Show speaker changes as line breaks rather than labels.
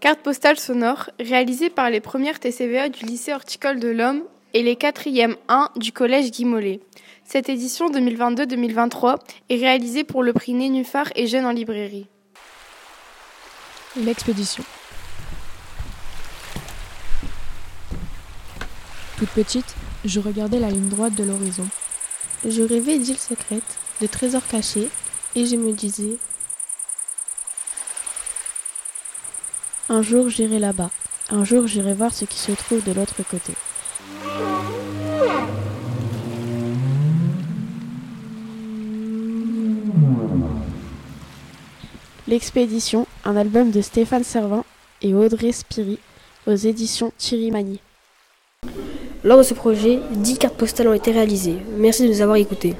Carte postale sonore, réalisée par les premières TCVA du lycée horticole de l'Homme et les 4e 1 du collège Guy Mollet. Cette édition 2022-2023 est réalisée pour le prix Nénuphar et Jeunes en librairie.
L'expédition. Toute petite, je regardais la ligne droite de l'horizon.
Je rêvais d'îles secrètes, de trésors cachés, et je me disais Un jour j'irai là-bas. Un jour j'irai voir ce qui se trouve de l'autre côté. L'expédition, un album de Stéphane Servin et Audrey Spiri aux éditions Thierry Magny.
Lors de ce projet, 10 cartes postales ont été réalisées. Merci de nous avoir écoutés.